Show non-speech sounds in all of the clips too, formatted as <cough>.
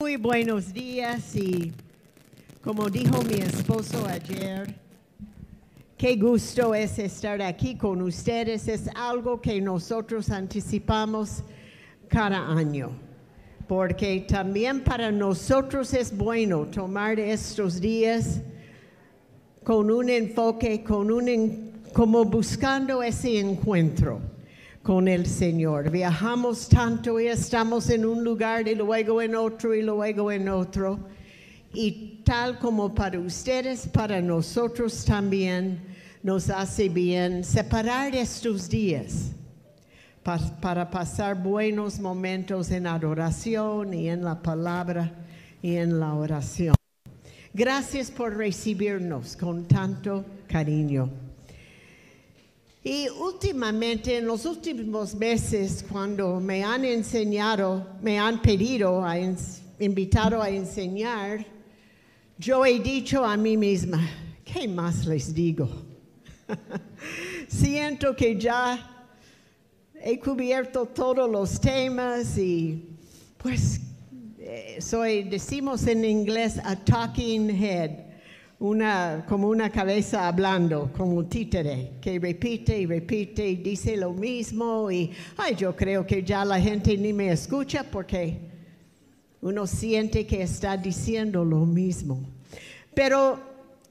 Muy buenos días y como dijo mi esposo ayer, qué gusto es estar aquí con ustedes. Es algo que nosotros anticipamos cada año, porque también para nosotros es bueno tomar estos días con un enfoque, con un como buscando ese encuentro con el Señor. Viajamos tanto y estamos en un lugar y luego en otro y luego en otro. Y tal como para ustedes, para nosotros también nos hace bien separar estos días pa- para pasar buenos momentos en adoración y en la palabra y en la oración. Gracias por recibirnos con tanto cariño. Y últimamente, en los últimos meses, cuando me han enseñado, me han pedido, a invitado a enseñar, yo he dicho a mí misma, ¿qué más les digo? <laughs> Siento que ya he cubierto todos los temas y pues eh, soy, decimos en inglés, a talking head, una, como una cabeza hablando, como un títere, que repite y repite y dice lo mismo y, ay, yo creo que ya la gente ni me escucha porque uno siente que está diciendo lo mismo. Pero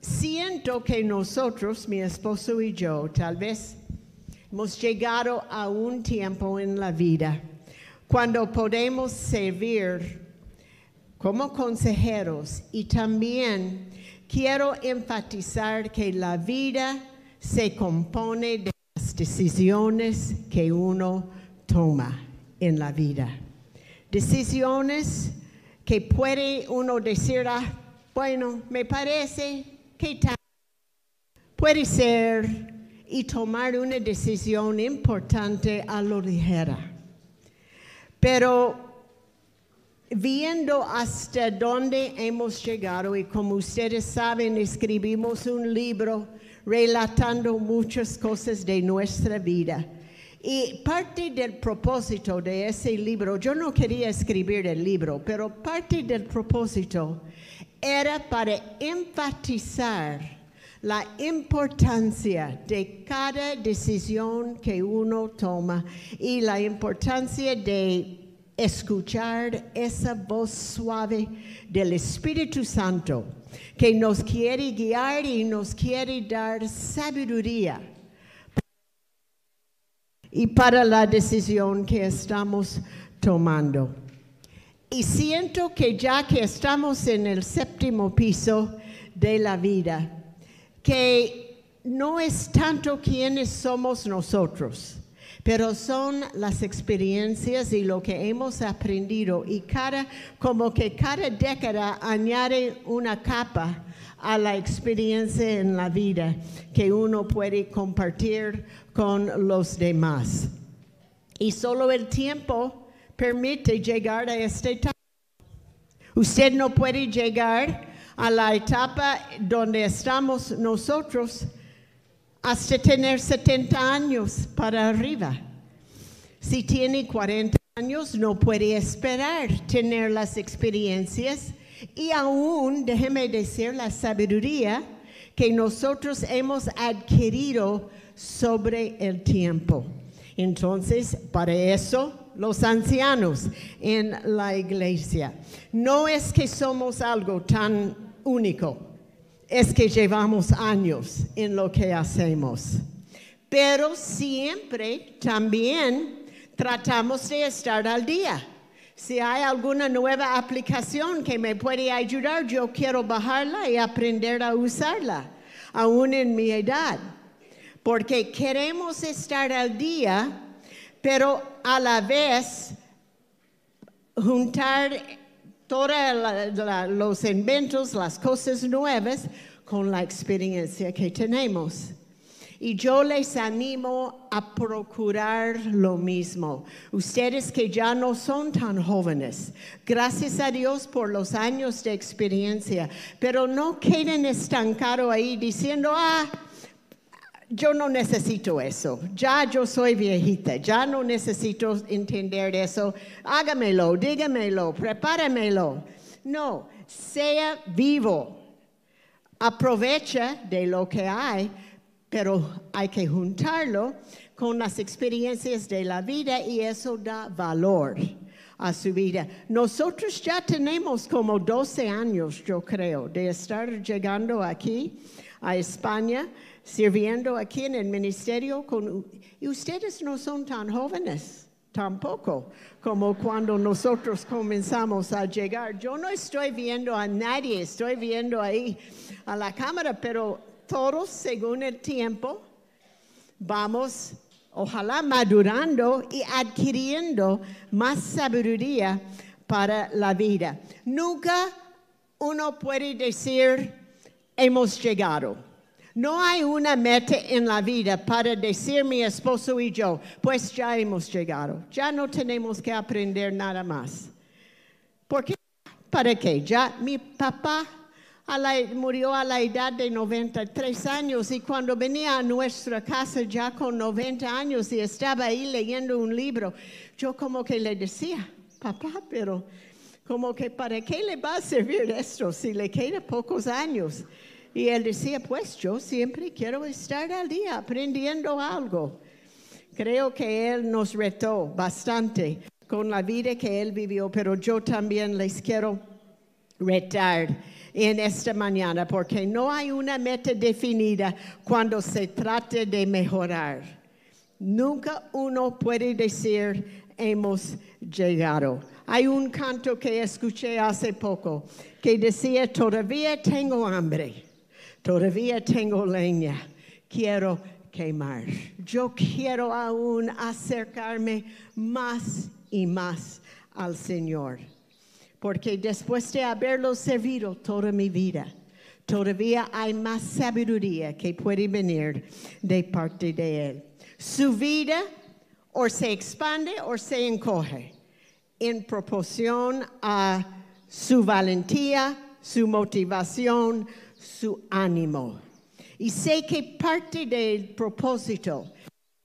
siento que nosotros, mi esposo y yo, tal vez hemos llegado a un tiempo en la vida cuando podemos servir como consejeros y también quiero enfatizar que la vida se compone de las decisiones que uno toma en la vida. Decisiones que puede uno decir, ah, bueno, me parece que tal. Puede ser y tomar una decisión importante a lo ligera. Pero viendo hasta dónde hemos llegado y como ustedes saben, escribimos un libro relatando muchas cosas de nuestra vida. Y parte del propósito de ese libro, yo no quería escribir el libro, pero parte del propósito era para enfatizar la importancia de cada decisión que uno toma y la importancia de escuchar esa voz suave del Espíritu Santo que nos quiere guiar y nos quiere dar sabiduría y para la decisión que estamos tomando. Y siento que ya que estamos en el séptimo piso de la vida, que no es tanto quiénes somos nosotros, pero son las experiencias y lo que hemos aprendido y cada como que cada década añade una capa a la experiencia en la vida que uno puede compartir con los demás. Y solo el tiempo permite llegar a esta etapa. Usted no puede llegar a la etapa donde estamos nosotros hasta tener 70 años para arriba. Si tiene 40 años, no puede esperar tener las experiencias y aún, déjeme decir, la sabiduría que nosotros hemos adquirido sobre el tiempo. Entonces, para eso, los ancianos en la iglesia. No es que somos algo tan único, es que llevamos años en lo que hacemos. Pero siempre también tratamos de estar al día. Si hay alguna nueva aplicación que me puede ayudar, yo quiero bajarla y aprender a usarla, aún en mi edad. Porque queremos estar al día, pero a la vez juntar todos los inventos, las cosas nuevas con la experiencia que tenemos. Y yo les animo a procurar lo mismo. Ustedes que ya no son tan jóvenes, gracias a Dios por los años de experiencia, pero no queden estancados ahí diciendo, ah, yo no necesito eso. Ya yo soy viejita. Ya no necesito entender eso. Hágamelo, dígamelo, prepáramelo. No, sea vivo. Aprovecha de lo que hay, pero hay que juntarlo con las experiencias de la vida y eso da valor a su vida. Nosotros ya tenemos como 12 años, yo creo, de estar llegando aquí a España, sirviendo aquí en el ministerio. Con, y ustedes no son tan jóvenes tampoco como cuando nosotros comenzamos a llegar. Yo no estoy viendo a nadie, estoy viendo ahí a la cámara, pero todos según el tiempo vamos, ojalá madurando y adquiriendo más sabiduría para la vida. Nunca uno puede decir, hemos llegado. No hay una meta en la vida para decir mi esposo y yo, pues ya hemos llegado, ya no tenemos que aprender nada más. ¿Por qué? ¿Para qué? Ya mi papá murió a la edad de 93 años y cuando venía a nuestra casa ya con 90 años y estaba ahí leyendo un libro, yo como que le decía, papá, pero como que para qué le va a servir esto si le quedan pocos años. Y él decía, pues yo siempre quiero estar al día aprendiendo algo. Creo que él nos retó bastante con la vida que él vivió, pero yo también les quiero retar en esta mañana porque no hay una meta definida cuando se trate de mejorar. Nunca uno puede decir hemos llegado. Hay un canto que escuché hace poco que decía, todavía tengo hambre. Todavía tengo leña, quiero quemar. Yo quiero aún acercarme más y más al Señor. Porque después de haberlo servido toda mi vida, todavía hay más sabiduría que puede venir de parte de Él. Su vida o se expande o se encoge en proporción a su valentía, su motivación, su ánimo. Y sé que parte del propósito,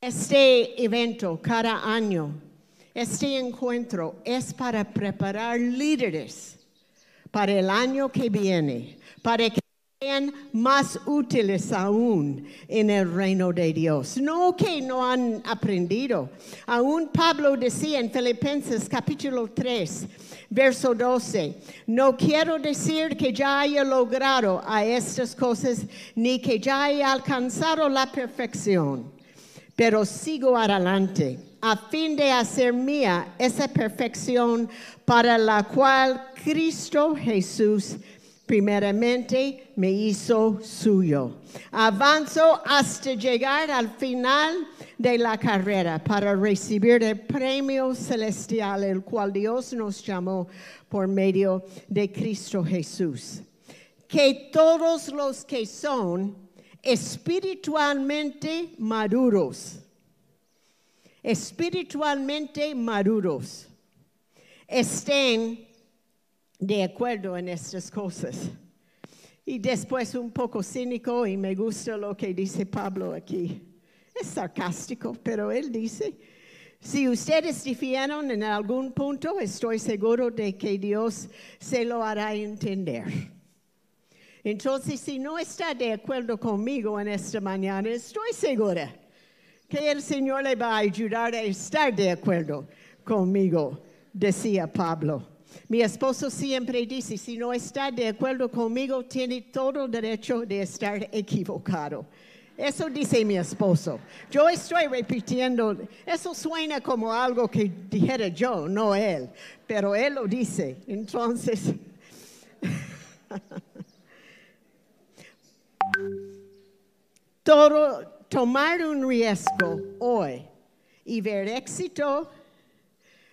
este evento cada año, este encuentro es para preparar líderes para el año que viene, para que sean más útiles aún en el reino de Dios. No que no han aprendido. Aún Pablo decía en Filipenses capítulo 3, verso 12, no quiero decir que ya haya logrado a estas cosas ni que ya haya alcanzado la perfección, pero sigo adelante a fin de hacer mía esa perfección para la cual Cristo Jesús primeramente me hizo suyo. Avanzo hasta llegar al final de la carrera para recibir el premio celestial, el cual Dios nos llamó por medio de Cristo Jesús. Que todos los que son espiritualmente maduros, espiritualmente maduros, estén de acuerdo en estas cosas. Y después un poco cínico y me gusta lo que dice Pablo aquí. Es sarcástico, pero él dice, si ustedes difieren en algún punto, estoy seguro de que Dios se lo hará entender. Entonces, si no está de acuerdo conmigo en esta mañana, estoy segura que el Señor le va a ayudar a estar de acuerdo conmigo, decía Pablo. Mi esposo siempre dice, si no está de acuerdo conmigo, tiene todo el derecho de estar equivocado. Eso dice mi esposo. Yo estoy repitiendo, eso suena como algo que dijera yo, no él, pero él lo dice. Entonces, <laughs> todo, tomar un riesgo hoy y ver éxito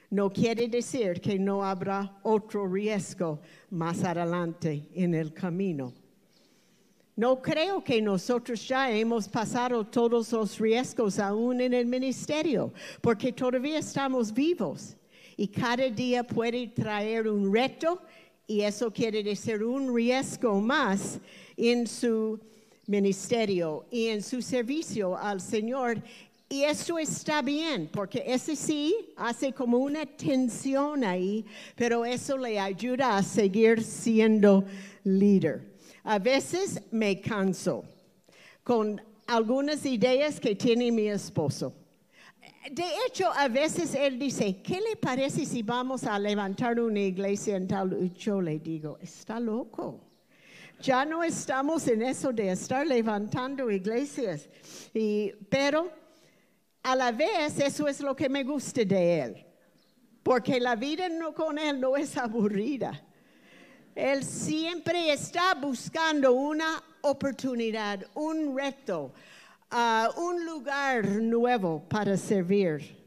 no quiere decir que no habrá otro riesgo más adelante en el camino. No creo que nosotros ya hemos pasado todos los riesgos aún en el ministerio, porque todavía estamos vivos y cada día puede traer un reto y eso quiere decir un riesgo más en su ministerio y en su servicio al Señor. Y eso está bien, porque ese sí hace como una tensión ahí, pero eso le ayuda a seguir siendo líder. A veces me canso con algunas ideas que tiene mi esposo. De hecho, a veces él dice, ¿qué le parece si vamos a levantar una iglesia en tal? Yo le digo, está loco. Ya no estamos en eso de estar levantando iglesias. Y, pero a la vez eso es lo que me gusta de él. Porque la vida no, con él no es aburrida. Él siempre está buscando una oportunidad, un reto, uh, un lugar nuevo para servir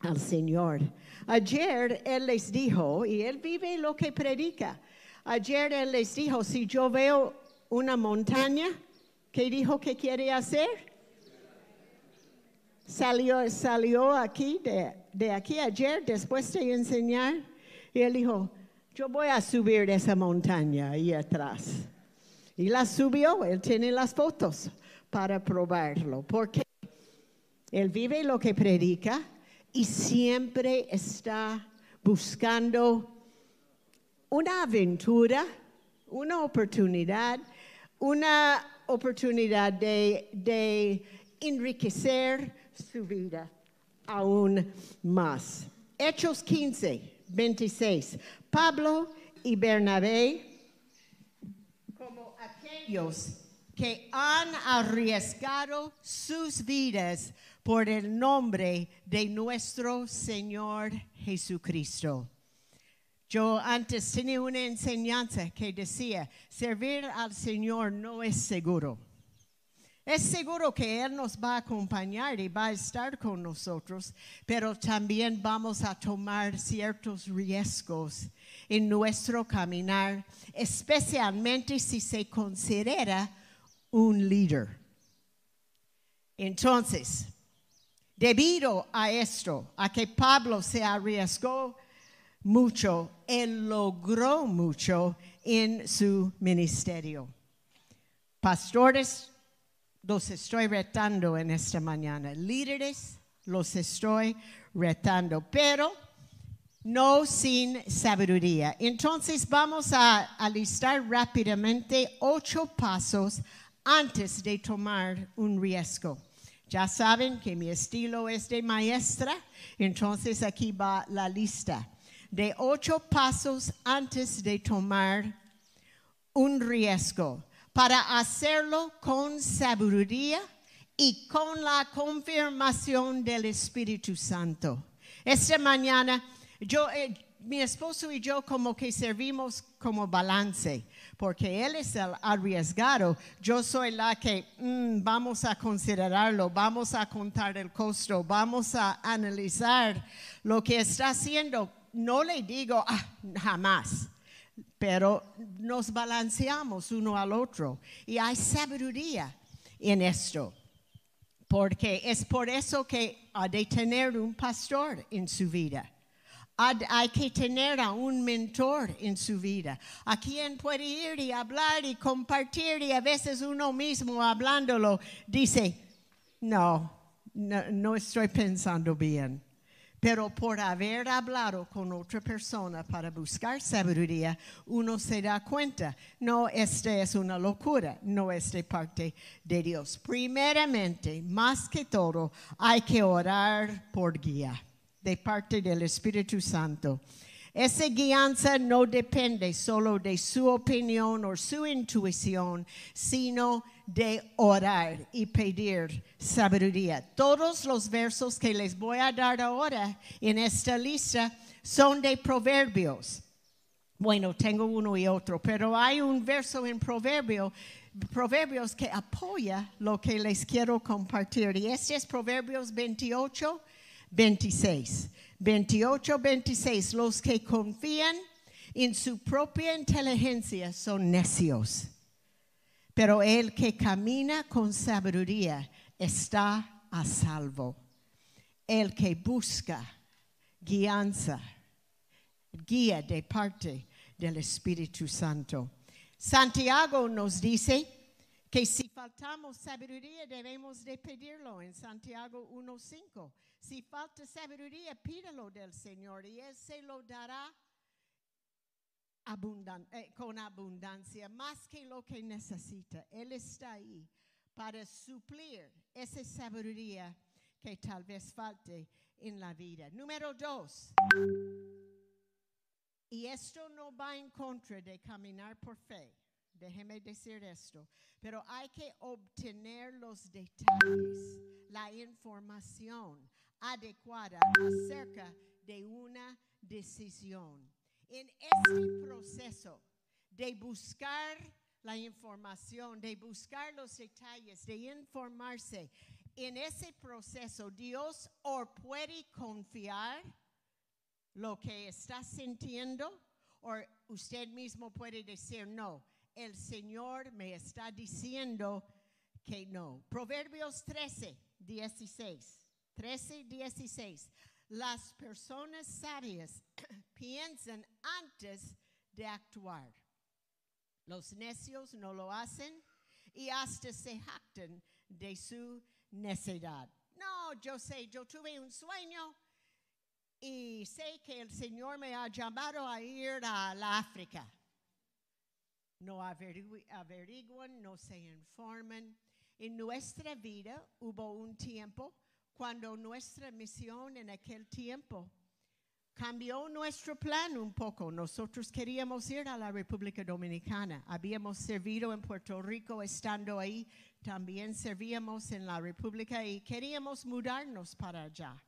al Señor. Ayer Él les dijo, y Él vive lo que predica, ayer Él les dijo, si yo veo una montaña, ¿qué dijo que quiere hacer? Salió, salió aquí, de, de aquí ayer, después de enseñar, y Él dijo, yo voy a subir esa montaña ahí atrás. Y la subió, él tiene las fotos para probarlo, porque él vive lo que predica y siempre está buscando una aventura, una oportunidad, una oportunidad de, enriquecer su vida aún más. Hechos 15, 26. Pablo y Bernabé, como aquellos que han arriesgado sus vidas por el nombre de nuestro Señor Jesucristo. Yo antes tenía una enseñanza que decía, servir al Señor no es seguro. Es seguro que Él nos va a acompañar y va a estar con nosotros, pero también vamos a tomar ciertos riesgos en nuestro caminar, especialmente si se considera un líder. Entonces, debido a esto, a que Pablo se arriesgó mucho, él logró mucho en su ministerio. Pastores los estoy retando en esta mañana. Líderes, los estoy retando, pero no sin sabiduría. Entonces vamos a, alistar rápidamente ocho pasos antes de tomar un riesgo. Ya saben que mi estilo es de maestra, entonces aquí va la lista de ocho pasos antes de tomar un riesgo para hacerlo con sabiduría y con la confirmación del Espíritu Santo. Esta mañana yo, eh, mi esposo y yo como que servimos como balance, porque él es el arriesgado, yo soy la que mm, vamos a considerarlo, vamos a contar el costo, vamos a analizar lo que está haciendo. No le digo ah, jamás pero nos balanceamos uno al otro y hay sabiduría en esto. Porque es por eso que ha de tener un pastor en su vida. Hay que tener a un mentor en su vida, a quien puede ir y hablar y compartir y a veces uno mismo hablándolo dice, no, no estoy pensando bien. Pero por haber hablado con otra persona para buscar sabiduría, uno se da cuenta, no, esta es una locura, no es de parte de Dios. Primeramente, más que todo, hay que orar por guía de parte del Espíritu Santo. Esa guianza no depende solo de su opinión o su intuición, sino de orar y pedir sabiduría. Todos los versos que les voy a dar ahora en esta lista son de proverbios. Bueno, tengo uno y otro, pero hay un verso en proverbio, proverbios que apoya lo que les quiero compartir. Y este es Proverbios 28, 26. 28, 26. Los que confían en su propia inteligencia son necios. Pero el que camina con sabiduría está a salvo. El que busca guianza, guía de parte del Espíritu Santo. Santiago nos dice que si faltamos sabiduría debemos de pedirlo en Santiago 1.5. Si falta sabiduría, pídelo del Señor y Él se lo dará abundan- eh, con abundancia, más que lo que necesita. Él está ahí para suplir esa sabiduría que tal vez falte en la vida. Número dos. Y esto no va en contra de caminar por fe. Déjeme decir esto. Pero hay que obtener los detalles, la información adecuada acerca de una decisión. En este proceso de buscar la información, de buscar los detalles, de informarse, en ese proceso Dios o puede confiar lo que está sintiendo o usted mismo puede decir no. El Señor me está diciendo que no. Proverbios 13, 16. 13, 16. Las personas sabias <clears throat> piensan antes de actuar. Los necios no lo hacen y hasta se jactan de su necedad. No, yo sé, yo tuve un sueño y sé que el Señor me ha llamado a ir a la África. No averigu- averiguan, no se informan. En nuestra vida hubo un tiempo cuando nuestra misión en aquel tiempo cambió nuestro plan un poco. Nosotros queríamos ir a la República Dominicana. Habíamos servido en Puerto Rico estando ahí. También servíamos en la República y queríamos mudarnos para allá.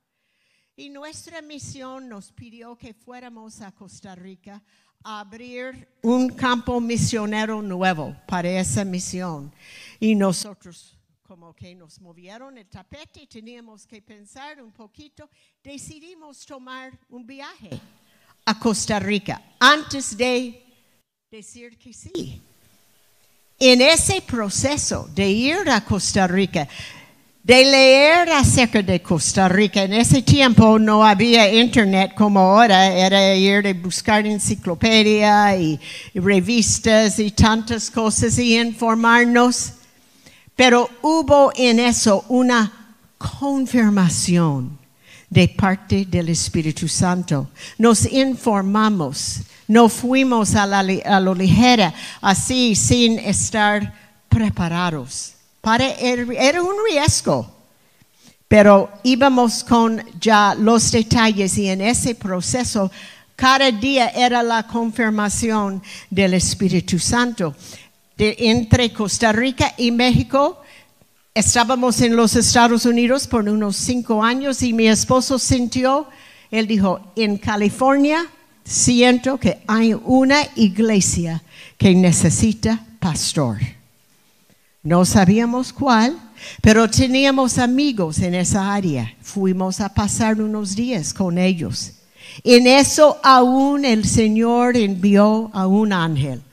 Y nuestra misión nos pidió que fuéramos a Costa Rica a abrir un campo misionero nuevo para esa misión. Y nosotros, como que nos movieron el tapete, teníamos que pensar un poquito, decidimos tomar un viaje a Costa Rica antes de decir que sí. En ese proceso de ir a Costa Rica, de leer acerca de Costa Rica. En ese tiempo no había internet como ahora, era ir de buscar enciclopedia y, y revistas y tantas cosas y informarnos. Pero hubo en eso una confirmación de parte del Espíritu Santo. Nos informamos, no fuimos a, la, lo ligera, así sin estar preparados. Para, era era un riesgo, pero íbamos con ya los detalles y en ese proceso cada día era la confirmación del Espíritu Santo. Entre Costa Rica y México, estábamos en los Estados Unidos por unos cinco años y mi esposo sintió, él dijo, en California siento que hay una iglesia que necesita pastor. No sabíamos cuál, pero teníamos amigos en esa área. Fuimos a pasar unos días con ellos. En eso aún el Señor envió a un ángel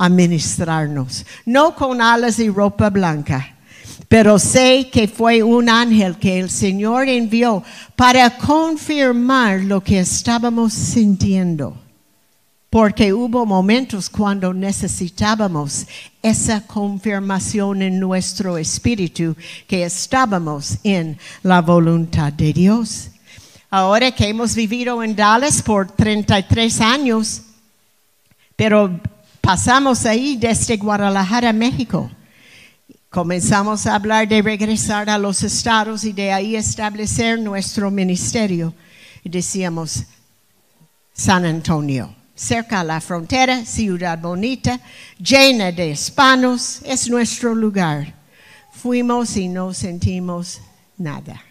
a ministrarnos, no con alas y ropa blanca, pero sé que fue un ángel que el Señor envió para confirmar lo que estábamos sintiendo porque hubo momentos cuando necesitábamos esa confirmación en nuestro espíritu que estábamos en la voluntad de Dios. Ahora que hemos vivido en Dallas por 33 años, pero pasamos ahí desde Guadalajara, México. Comenzamos a hablar de regresar a los estados y de ahí establecer nuestro ministerio. Y decíamos, San Antonio, cerca a la frontera, ciudad bonita, llena de hispanos, es nuestro lugar. Fuimos y no sentimos nada.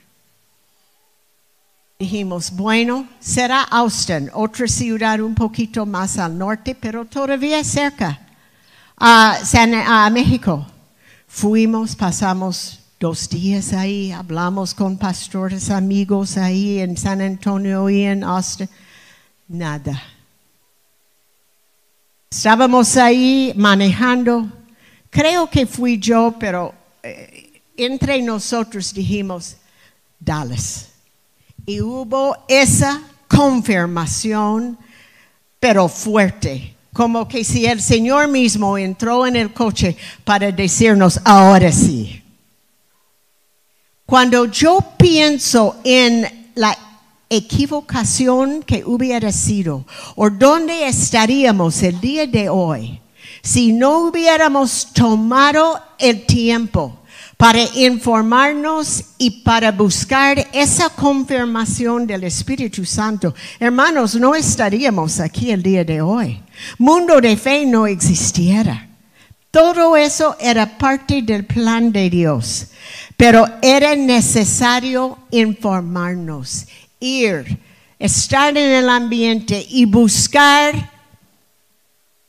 Dijimos, bueno, será Austin, otra ciudad un poquito más al norte, pero todavía cerca, a, San- a México. Fuimos, pasamos dos días ahí, hablamos con pastores amigos ahí en San Antonio y en Austin. Nada. Estábamos ahí manejando. Creo que fui yo, pero eh, entre nosotros dijimos, Dallas. Y hubo esa confirmación, pero fuerte, como que si el Señor mismo entró en el coche para decirnos, ahora sí. Cuando yo pienso en la equivocación que hubiera sido, o dónde estaríamos el día de hoy, si no hubiéramos tomado el tiempo para informarnos y para buscar esa confirmación del Espíritu Santo, hermanos, no estaríamos aquí el día de hoy. Mundo de fe no existiera. Todo eso era parte del plan de Dios, pero era necesario informarnos, ir, estar en el ambiente y buscar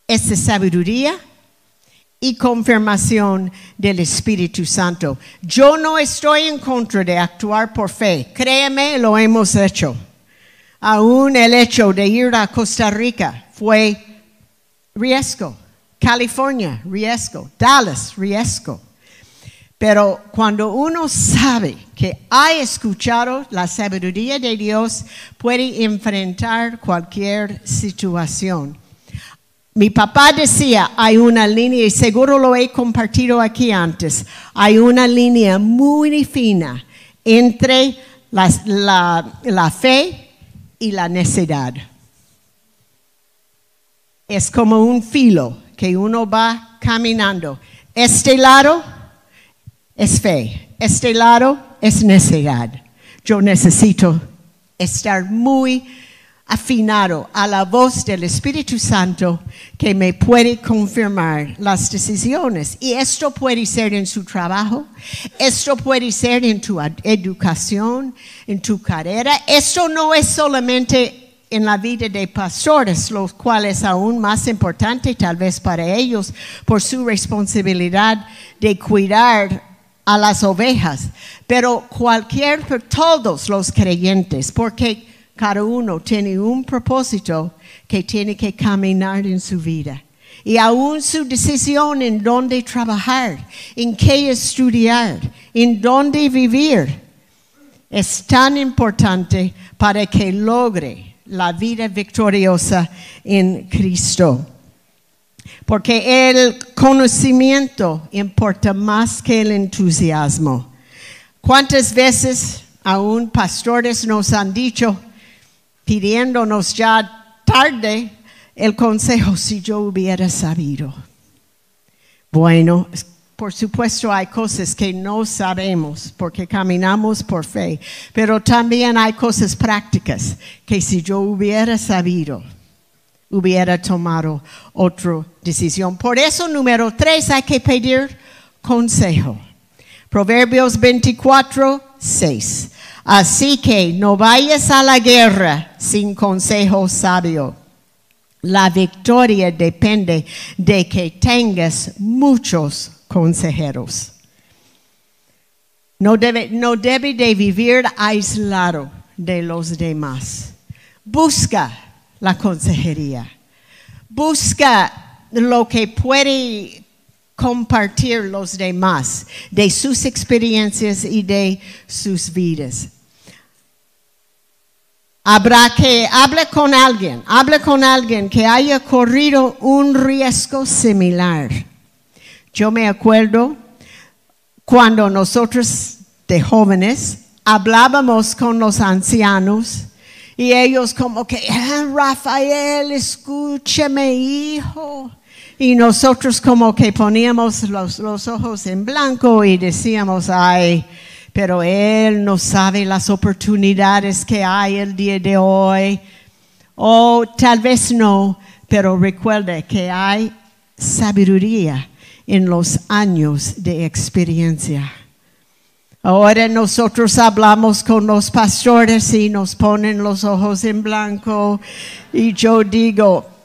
esa sabiduría y confirmación del Espíritu Santo. Yo no estoy en contra de actuar por fe. Créeme, lo hemos hecho. Aún el hecho de ir a Costa Rica fue riesgo. California, riesgo. Dallas, riesgo. Pero cuando uno sabe que ha escuchado la sabiduría de Dios, puede enfrentar cualquier situación. Mi papá decía, hay una línea, y seguro lo he compartido aquí antes, hay una línea muy fina entre la, fe y la necedad. Es como un filo que uno va caminando. Este lado es fe, este lado es necedad. Yo necesito estar muy afinado a la voz del Espíritu Santo que me puede confirmar las decisiones. Y esto puede ser en su trabajo, esto puede ser en tu educación, en tu carrera. Esto no es solamente en la vida de pastores, lo cual es aún más importante tal vez para ellos por su responsabilidad de cuidar a las ovejas, pero cualquier, todos los creyentes, porque cada uno tiene un propósito que tiene que caminar en su vida. Y aún su decisión en dónde trabajar, en qué estudiar, en dónde vivir, es tan importante para que logre la vida victoriosa en Cristo. Porque el conocimiento importa más que el entusiasmo. ¿Cuántas veces aún pastores nos han dicho, pidiéndonos ya tarde el consejo si yo hubiera sabido. Bueno, por supuesto hay cosas que no sabemos porque caminamos por fe, pero también hay cosas prácticas que si yo hubiera sabido, hubiera tomado otra decisión. Por eso, número tres, hay que pedir consejo. Proverbios 24, 6. Así que no vayas a la guerra sin consejo sabio. La victoria depende de que tengas muchos consejeros. No debe, no debe de vivir aislado de los demás. Busca la consejería. Busca lo que puede compartir los demás de sus experiencias y de sus vidas. Habrá que hable con alguien, hable con alguien que haya corrido un riesgo similar. Yo me acuerdo cuando nosotros de jóvenes hablábamos con los ancianos y ellos como que, ah, Rafael, escúcheme hijo. Y nosotros como que poníamos los, ojos en blanco y decíamos, ay, pero Él no sabe las oportunidades que hay el día de hoy. O tal vez no, pero recuerde que hay sabiduría en los años de experiencia. Ahora nosotros hablamos con los pastores y nos ponen los ojos en blanco y yo digo,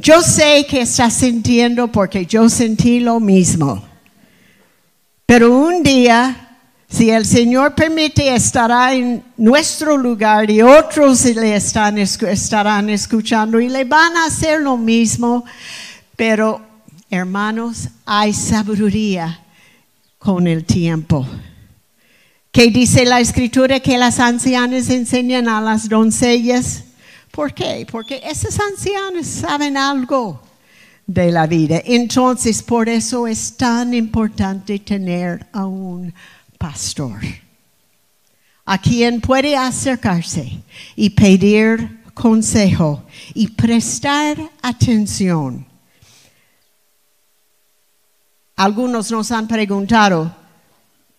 yo sé que estás sintiendo porque yo sentí lo mismo. Pero un día, si el Señor permite, estará en nuestro lugar y otros le están, estarán escuchando y le van a hacer lo mismo. Pero, hermanos, hay sabiduría con el tiempo. Que dice la escritura que las ancianas enseñan a las doncellas ¿Por qué? Porque esos ancianos saben algo de la vida. Entonces, por eso es tan importante tener a un pastor a quien puede acercarse y pedir consejo y prestar atención. Algunos nos han preguntado,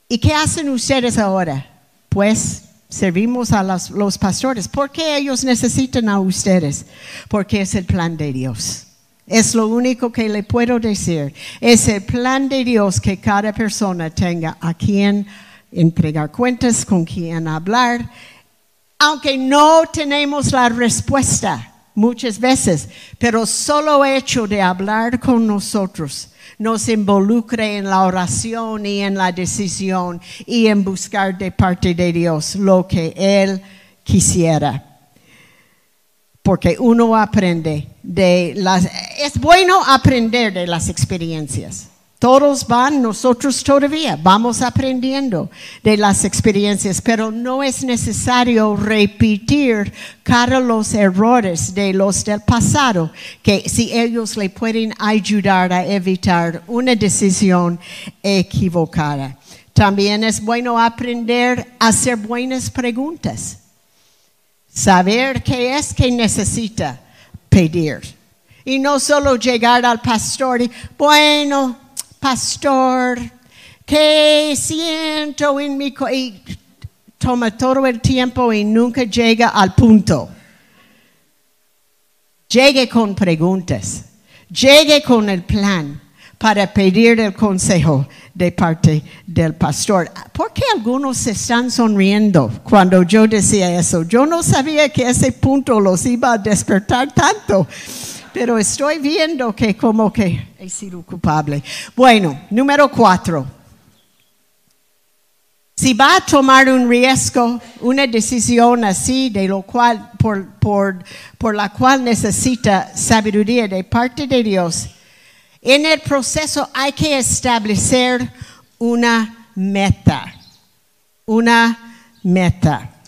¿y qué hacen ustedes ahora? Pues servimos a los, pastores. ¿Por qué ellos necesitan a ustedes? Porque es el plan de Dios. Es lo único que le puedo decir. Es el plan de Dios que cada persona tenga a quien entregar cuentas, con quien hablar, aunque no tenemos la respuesta muchas veces, pero solo hecho de hablar con nosotros nos involucre en la oración y en la decisión y en buscar de parte de Dios lo que Él quisiera. Porque uno aprende de las... Es bueno aprender de las experiencias. Todos van, nosotros todavía vamos aprendiendo de las experiencias, pero no es necesario repetir cada los errores de los del pasado, que si ellos le pueden ayudar a evitar una decisión equivocada. También es bueno aprender a hacer buenas preguntas, saber qué es que necesita pedir. Y no solo llegar al pastor y, bueno, pastor, ¿qué siento en mi y toma todo el tiempo y nunca llega al punto. Llegue con preguntas, llegue con el plan para pedir el consejo de parte del pastor. ¿Por qué algunos se están sonriendo cuando yo decía eso? Yo no sabía que ese punto los iba a despertar tanto pero estoy viendo que como que he sido culpable. Bueno, número cuatro. Si va a tomar un riesgo, una decisión así, de lo cual, por, por, por la cual necesita sabiduría de parte de Dios, en el proceso hay que establecer una meta. Una meta.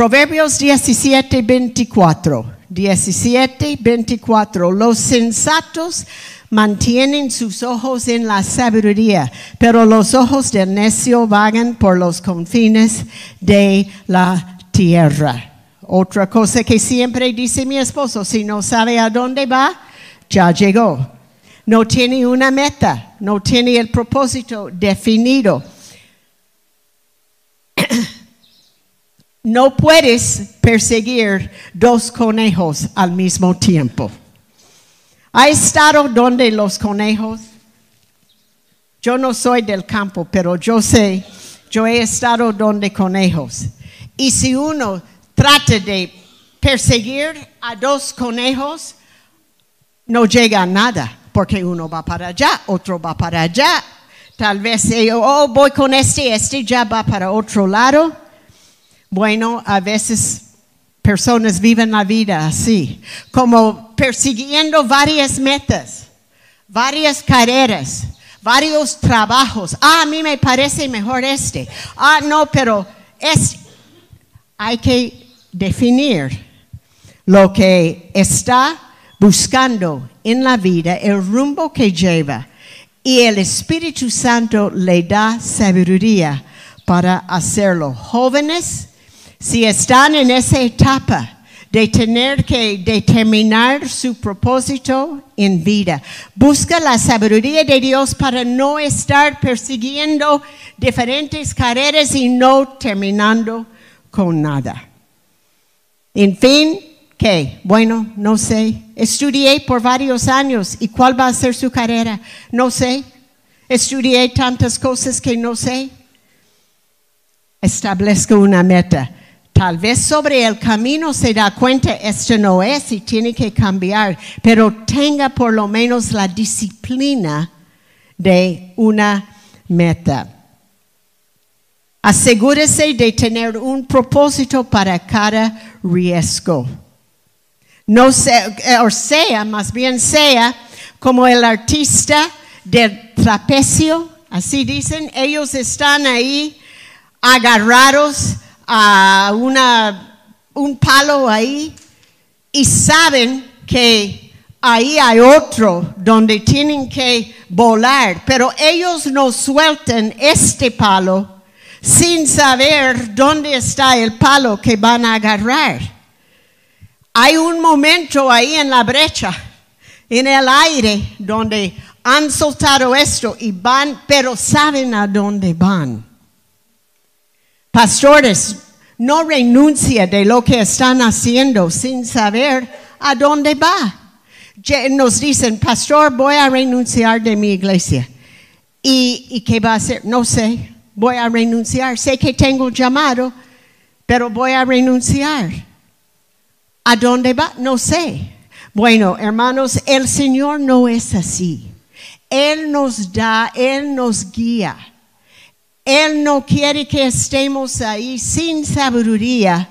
Proverbios 17, 24. 17, 24. Los sensatos mantienen sus ojos en la sabiduría, pero los ojos del necio vagan por los confines de la tierra. Otra cosa que siempre dice mi esposo, si no sabe a dónde va, ya llegó. No tiene una meta, no tiene el propósito definido. No puedes perseguir dos conejos al mismo tiempo. ¿Ha estado donde los conejos? Yo no soy del campo, pero yo sé, yo he estado donde conejos. Y si uno trata de perseguir a dos conejos, no llega a nada, porque uno va para allá, otro va para allá. Tal vez oh, voy con este, este ya va para otro lado. Bueno, a veces personas viven la vida así, como persiguiendo varias metas, varias carreras, varios trabajos. Ah, a mí me parece mejor este. Ah, no, pero es, hay que definir lo que está buscando en la vida, el rumbo que lleva. Y el Espíritu Santo le da sabiduría para hacerlo. Jóvenes, si están en esa etapa de tener que determinar su propósito en vida, busca la sabiduría de Dios para no estar persiguiendo diferentes carreras y no terminando con nada. En fin, ¿qué? Bueno, no sé. Estudié por varios años y cuál va a ser su carrera, no sé. Estudié tantas cosas que no sé. Establezco una meta Tal vez sobre el camino se da cuenta, esto no es y tiene que cambiar, pero tenga por lo menos la disciplina de una meta. Asegúrese de tener un propósito para cada riesgo. No sea, o sea, más bien sea como el artista del trapecio, así dicen, ellos están ahí agarrados a una un palo ahí y saben que ahí hay otro donde tienen que volar, pero ellos no sueltan este palo sin saber dónde está el palo que van a agarrar. Hay un momento ahí en la brecha, en el aire, donde han soltado esto y van, pero saben a dónde van. Pastores, no renuncia de lo que están haciendo sin saber a dónde va. Nos dicen, pastor, voy a renunciar de mi iglesia. ¿Y, ¿Y qué va a hacer? No sé, voy a renunciar. Sé que tengo llamado, pero voy a renunciar. ¿A dónde va? No sé. Bueno, hermanos, el Señor no es así. Él nos da, Él nos guía. Él no quiere que estemos ahí sin sabiduría.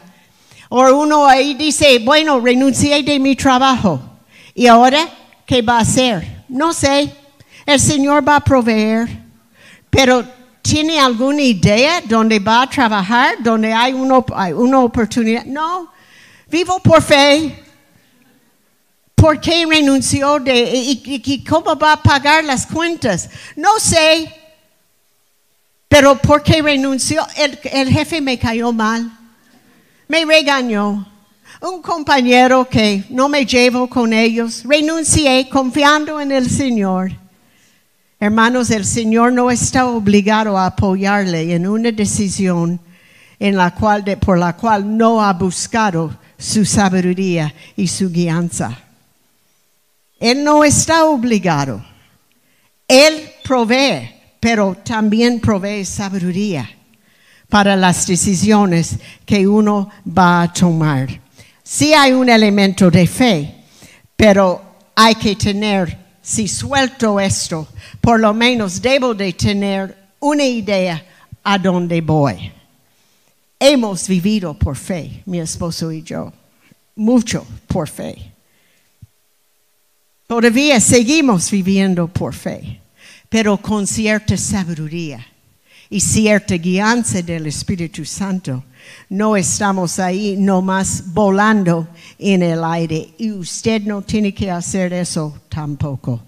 O uno ahí dice, bueno, renuncié de mi trabajo. ¿Y ahora qué va a hacer? No sé. El Señor va a proveer. Pero ¿tiene alguna idea dónde va a trabajar? ¿Dónde hay una, oportunidad? No. Vivo por fe. ¿Por qué renunció de, y, y, cómo va a pagar las cuentas? No sé. Pero ¿por qué renunció? El, jefe me cayó mal. Me regañó. Un compañero que no me llevo con ellos. Renuncié confiando en el Señor. Hermanos, el Señor no está obligado a apoyarle en una decisión en la cual, por la cual no ha buscado su sabiduría y su guianza. Él no está obligado. Él provee, pero también provee sabiduría para las decisiones que uno va a tomar. Sí hay un elemento de fe, pero hay que tener, si suelto esto, por lo menos debo de tener una idea a dónde voy. Hemos vivido por fe, mi esposo y yo, mucho por fe. Todavía seguimos viviendo por fe, pero con cierta sabiduría y cierta guianza del Espíritu Santo. No estamos ahí nomás volando en el aire y usted no tiene que hacer eso tampoco.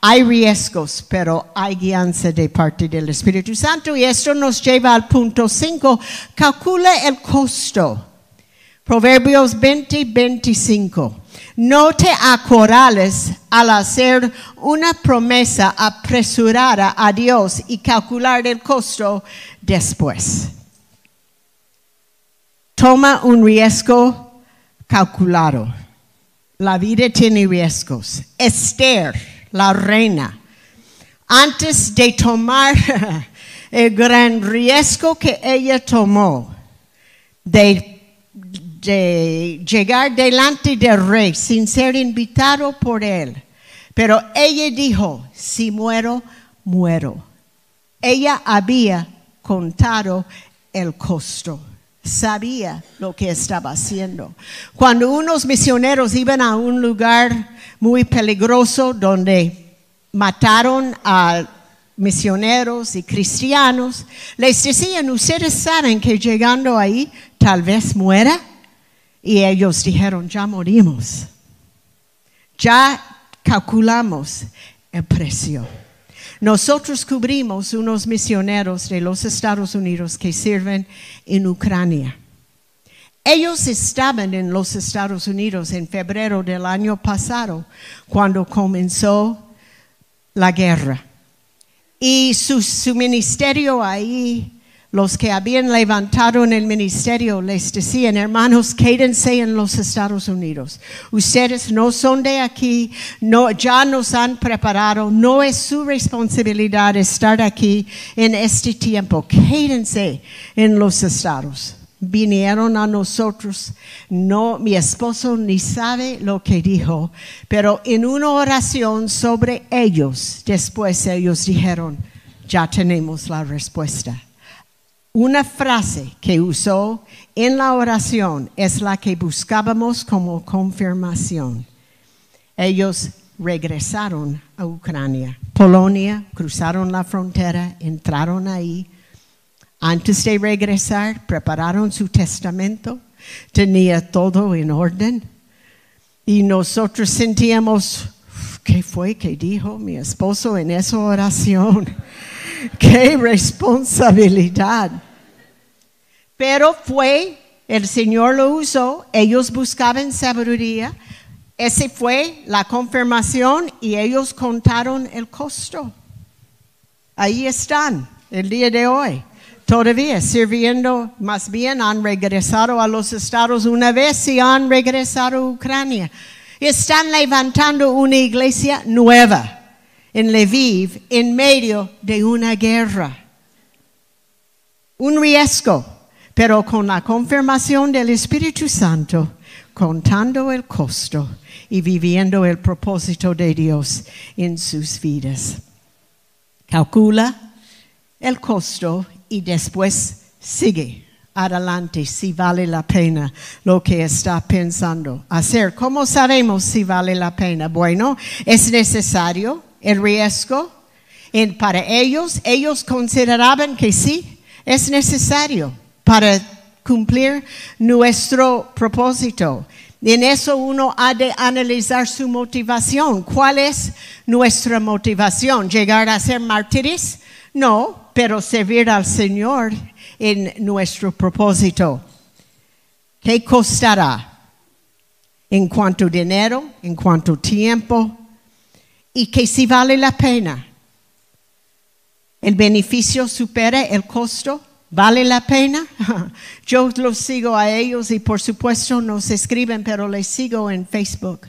Hay riesgos, pero hay guianza de parte del Espíritu Santo y esto nos lleva al punto 5. Calcula el costo. Proverbios 20, 25. No te acorales al hacer una promesa apresurada a Dios y calcular el costo después. Toma un riesgo calculado. La vida tiene riesgos. Esther, la reina, antes de tomar <laughs> el gran riesgo que ella tomó de de llegar delante del rey sin ser invitado por él. Pero ella dijo, si muero, muero. Ella había contado el costo, sabía lo que estaba haciendo. Cuando unos misioneros iban a un lugar muy peligroso donde mataron a misioneros y cristianos, les decían, ustedes saben que llegando ahí tal vez muera. Y ellos dijeron, ya morimos. Ya calculamos el precio. Nosotros cubrimos unos misioneros de los Estados Unidos que sirven en Ucrania. Ellos estaban en los Estados Unidos en febrero del año pasado, cuando comenzó la guerra. Y su, su ministerio ahí los que habían levantado en el ministerio les decían, hermanos, quédense en los Estados Unidos. Ustedes no son de aquí, ya nos han preparado, no es su responsabilidad estar aquí en este tiempo. Quédense en los Estados. Vinieron a nosotros, no, mi esposo ni sabe lo que dijo, pero en una oración sobre ellos, después ellos dijeron, ya tenemos la respuesta una frase que usó en la oración es la que buscábamos como confirmación. Ellos regresaron a Ucrania, Polonia, cruzaron la frontera, entraron ahí. Antes de regresar, prepararon su testamento, tenía todo en orden. Y nosotros sentíamos, ¿qué fue que dijo mi esposo en esa oración? <laughs> ¡Qué responsabilidad! Pero fue, el Señor lo usó, ellos buscaban sabiduría, esa fue la confirmación y ellos contaron el costo. Ahí están el día de hoy. Todavía sirviendo, más bien han regresado a los estados una vez y han regresado a Ucrania. Están levantando una iglesia nueva en Lviv en medio de una guerra. Un riesgo, pero con la confirmación del Espíritu Santo, contando el costo y viviendo el propósito de Dios en sus vidas. Calcula el costo y después sigue adelante si vale la pena lo que está pensando hacer. ¿Cómo sabemos si vale la pena? Bueno, es necesario el riesgo. para ellos, ellos consideraban que sí, es necesario para cumplir nuestro propósito. En eso uno ha de analizar su motivación. ¿Cuál es nuestra motivación? ¿Llegar a ser mártires? No, pero servir al Señor en nuestro propósito. ¿Qué costará? En cuanto dinero, en cuanto tiempo, y que si vale la pena. El beneficio supera el costo. ¿Vale la pena? <laughs> Yo los sigo a ellos y por supuesto nos escriben, pero les sigo en Facebook.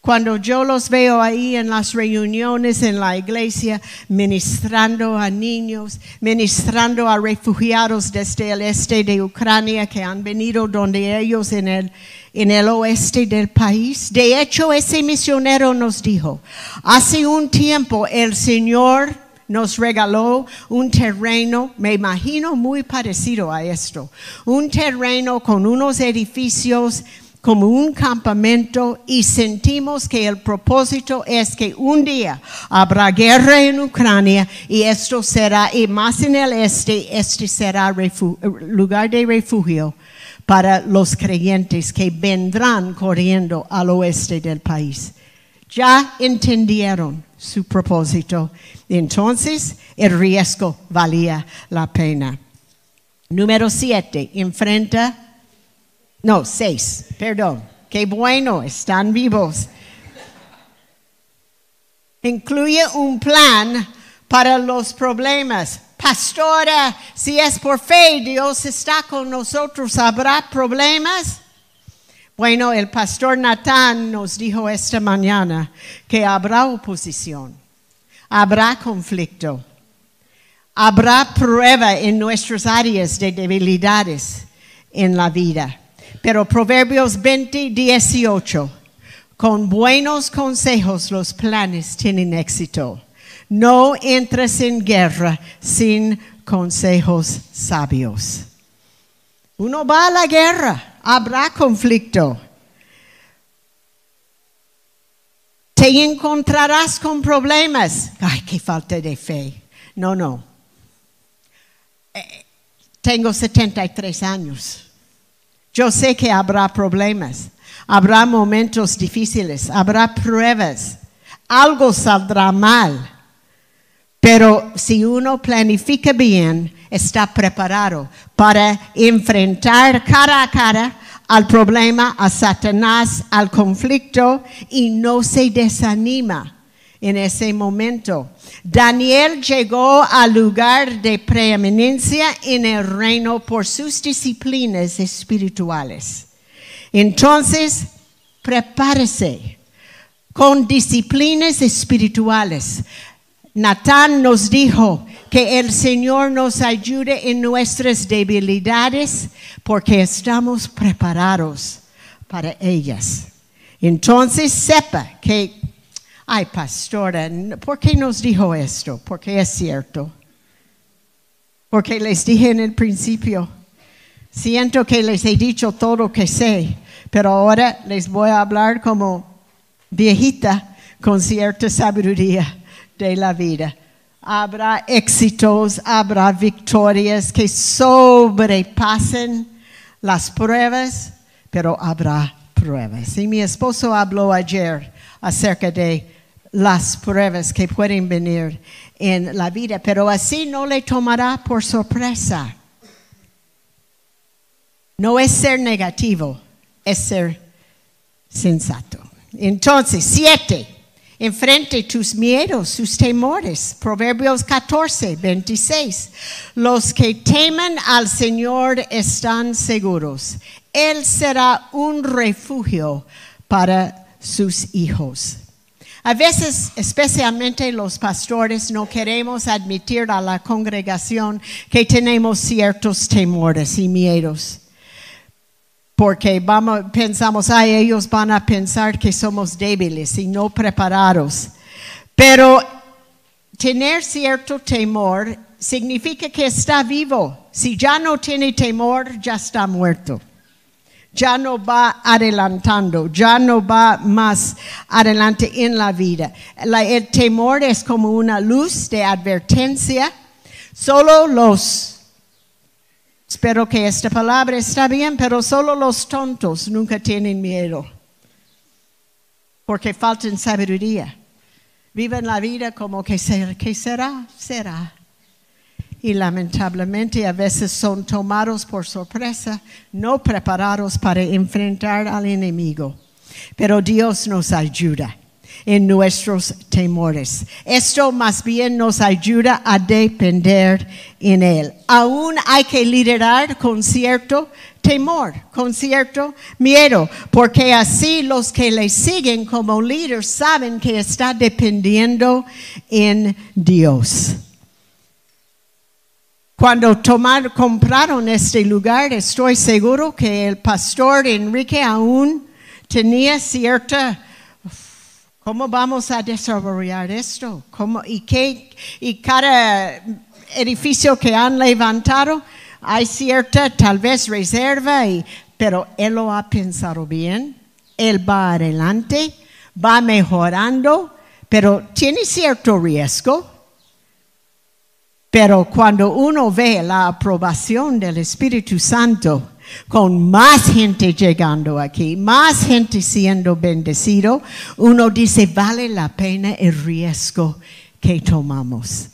Cuando yo los veo ahí en las reuniones en la iglesia, ministrando a niños, ministrando a refugiados desde el este de Ucrania que han venido donde ellos en el, en el oeste del país. De hecho, ese misionero nos dijo, hace un tiempo el Señor nos regaló un terreno, me imagino muy parecido a esto, un terreno con unos edificios como un campamento y sentimos que el propósito es que un día habrá guerra en Ucrania y esto será, y más en el este, este será lugar de refugio para los creyentes que vendrán corriendo al oeste del país. Ya entendieron su propósito. Entonces el riesgo valía la pena. Número siete, enfrenta, no, seis, perdón. Qué bueno, están vivos. Incluye un plan para los problemas. Pastora, si es por fe, Dios está con nosotros, ¿habrá problemas? Bueno, el pastor Natán nos dijo esta mañana que habrá oposición, habrá conflicto, habrá prueba en nuestras áreas de debilidades en la vida. Pero Proverbios 20, 18, con buenos consejos los planes tienen éxito. No entres en guerra sin consejos sabios. Uno va a la guerra habrá conflicto. Te encontrarás con problemas. Ay, qué falta de fe. No, no. Eh, tengo 73 años. Yo sé que habrá problemas, habrá momentos difíciles, habrá pruebas, algo saldrá mal. Pero si uno planifica bien, está preparado para enfrentar cara a cara al problema, a Satanás, al conflicto y no se desanima en ese momento. Daniel llegó al lugar de preeminencia en el reino por sus disciplinas espirituales. Entonces, prepárese con disciplinas espirituales. Natán nos dijo que el Señor nos ayude en nuestras debilidades porque estamos preparados para ellas. Entonces sepa que, ay pastora, ¿por qué nos dijo esto? Porque es cierto. Porque les dije en el principio, siento que les he dicho todo lo que sé, pero ahora les voy a hablar como viejita con cierta sabiduría de la vida. Habrá éxitos, habrá victorias que sobrepasen las pruebas, pero habrá pruebas. Y mi esposo habló ayer acerca de las pruebas que pueden venir en la vida, pero así no le tomará por sorpresa. No es ser negativo, es ser sensato. Entonces, siete, enfrente tus miedos, tus temores. Proverbios 14, 26. Los que temen al Señor están seguros. Él será un refugio para sus hijos. A veces, especialmente los pastores, no queremos admitir a la congregación que tenemos ciertos temores y miedos. Porque vamos, pensamos, ay, ellos van a pensar que somos débiles y no preparados. Pero tener cierto temor significa que está vivo. Si ya no tiene temor, ya está muerto ya no va adelantando, ya no va más adelante en la vida. el temor es como una luz de advertencia. Solo los, espero que esta palabra está bien, pero solo los tontos nunca tienen miedo, porque faltan sabiduría. Viven la vida como que, que será, será y lamentablemente a veces son tomados por sorpresa, no preparados para enfrentar al enemigo. Pero Dios nos ayuda en nuestros temores. Esto más bien nos ayuda a depender en Él. Aún hay que liderar con cierto temor, con cierto miedo, porque así los que le siguen como líder saben que está dependiendo en Dios. Cuando tomar, compraron este lugar, estoy seguro que el pastor Enrique aún tenía cierta, ¿cómo vamos a desarrollar esto? ¿Cómo, y, qué, y cada edificio que han levantado, hay cierta tal vez reserva, y, pero él lo ha pensado bien, él va adelante, va mejorando, pero tiene cierto riesgo pero cuando uno ve la aprobación del Espíritu Santo, con más gente llegando aquí, más gente siendo bendecido, uno dice, vale la pena el riesgo que tomamos.